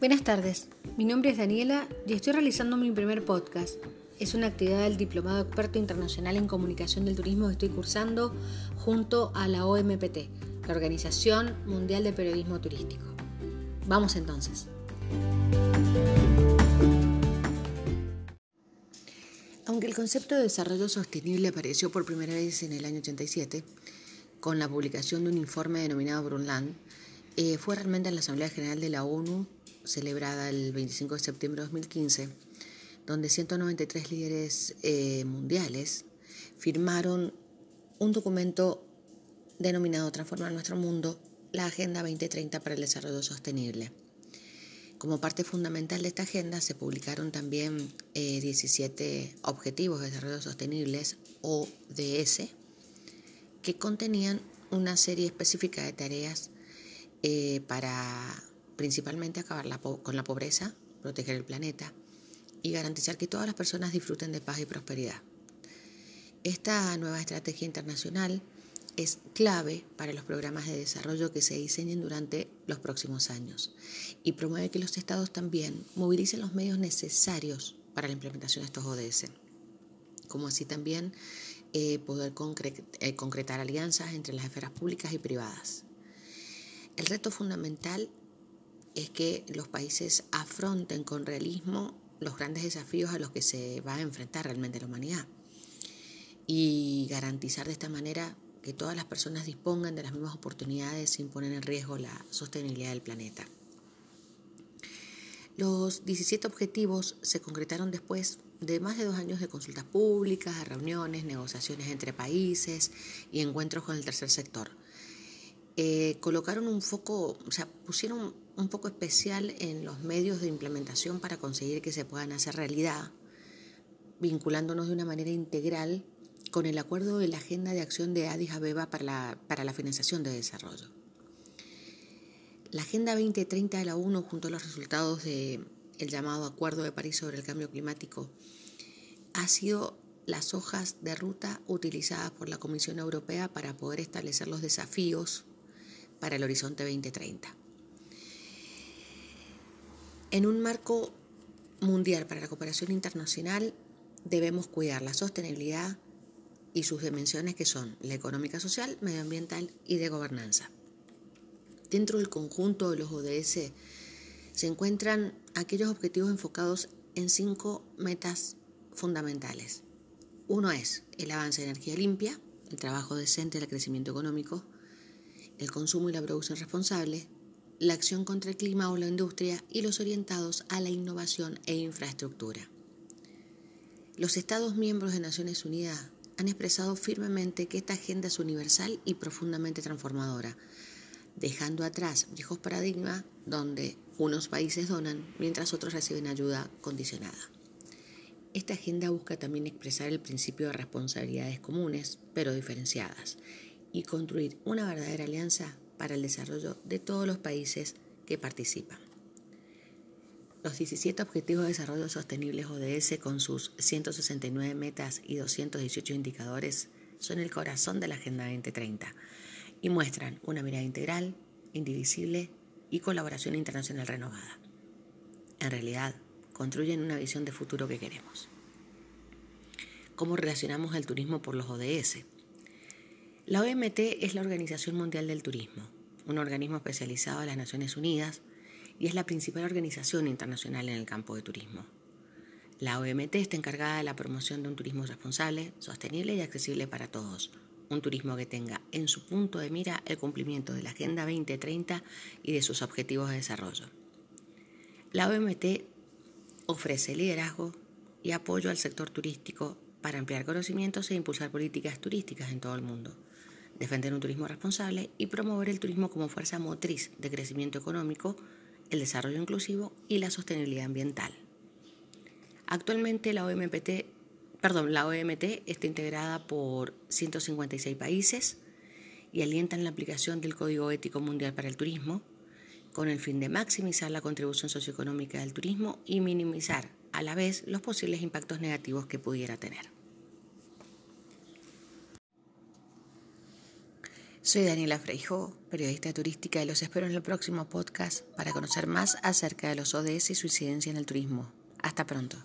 Buenas tardes, mi nombre es Daniela y estoy realizando mi primer podcast. Es una actividad del Diplomado Experto Internacional en Comunicación del Turismo que estoy cursando junto a la OMPT, la Organización Mundial de Periodismo Turístico. Vamos entonces. Aunque el concepto de desarrollo sostenible apareció por primera vez en el año 87, con la publicación de un informe denominado Brundtland, eh, fue realmente en la Asamblea General de la ONU, celebrada el 25 de septiembre de 2015, donde 193 líderes eh, mundiales firmaron un documento denominado Transformar nuestro mundo, la Agenda 2030 para el Desarrollo Sostenible. Como parte fundamental de esta agenda se publicaron también 17 eh, Objetivos de Desarrollo Sostenibles, ODS, que contenían una serie específica de tareas eh, para principalmente acabar con la pobreza, proteger el planeta y garantizar que todas las personas disfruten de paz y prosperidad. Esta nueva estrategia internacional es clave para los programas de desarrollo que se diseñen durante los próximos años y promueve que los estados también movilicen los medios necesarios para la implementación de estos ODS, como así también eh, poder eh, concretar alianzas entre las esferas públicas y privadas. El reto fundamental es que los países afronten con realismo los grandes desafíos a los que se va a enfrentar realmente la humanidad y garantizar de esta manera que todas las personas dispongan de las mismas oportunidades sin poner en riesgo la sostenibilidad del planeta. Los 17 objetivos se concretaron después de más de dos años de consultas públicas, reuniones, negociaciones entre países y encuentros con el tercer sector. Eh, colocaron un foco, o sea, pusieron un poco especial en los medios de implementación para conseguir que se puedan hacer realidad, vinculándonos de una manera integral con el acuerdo de la Agenda de Acción de Addis Abeba para la, para la financiación de desarrollo. La Agenda 2030 de la ONU, junto a los resultados del llamado Acuerdo de París sobre el Cambio Climático, ha sido las hojas de ruta utilizadas por la Comisión Europea para poder establecer los desafíos para el horizonte 2030. En un marco mundial para la cooperación internacional debemos cuidar la sostenibilidad y sus dimensiones que son la económica, social, medioambiental y de gobernanza. Dentro del conjunto de los ODS se encuentran aquellos objetivos enfocados en cinco metas fundamentales. Uno es el avance de energía limpia, el trabajo decente, el crecimiento económico, el consumo y la producción responsable, la acción contra el clima o la industria y los orientados a la innovación e infraestructura. Los Estados miembros de Naciones Unidas han expresado firmemente que esta agenda es universal y profundamente transformadora, dejando atrás viejos paradigmas donde unos países donan mientras otros reciben ayuda condicionada. Esta agenda busca también expresar el principio de responsabilidades comunes, pero diferenciadas, y construir una verdadera alianza para el desarrollo de todos los países que participan. Los 17 Objetivos de Desarrollo Sostenibles ODS con sus 169 metas y 218 indicadores son el corazón de la Agenda 2030 y muestran una mirada integral, indivisible y colaboración internacional renovada. En realidad, construyen una visión de futuro que queremos. ¿Cómo relacionamos el turismo por los ODS? La OMT es la Organización Mundial del Turismo, un organismo especializado de las Naciones Unidas y es la principal organización internacional en el campo de turismo. La OMT está encargada de la promoción de un turismo responsable, sostenible y accesible para todos, un turismo que tenga en su punto de mira el cumplimiento de la Agenda 2030 y de sus objetivos de desarrollo. La OMT ofrece liderazgo y apoyo al sector turístico para ampliar conocimientos e impulsar políticas turísticas en todo el mundo, defender un turismo responsable y promover el turismo como fuerza motriz de crecimiento económico, el desarrollo inclusivo y la sostenibilidad ambiental. Actualmente la OMPT, OMT está integrada por 156 países y alientan la aplicación del Código Ético Mundial para el Turismo, con el fin de maximizar la contribución socioeconómica del turismo y minimizar a la vez los posibles impactos negativos que pudiera tener. Soy Daniela Freijo, periodista turística y los espero en el próximo podcast para conocer más acerca de los ODS y su incidencia en el turismo. Hasta pronto.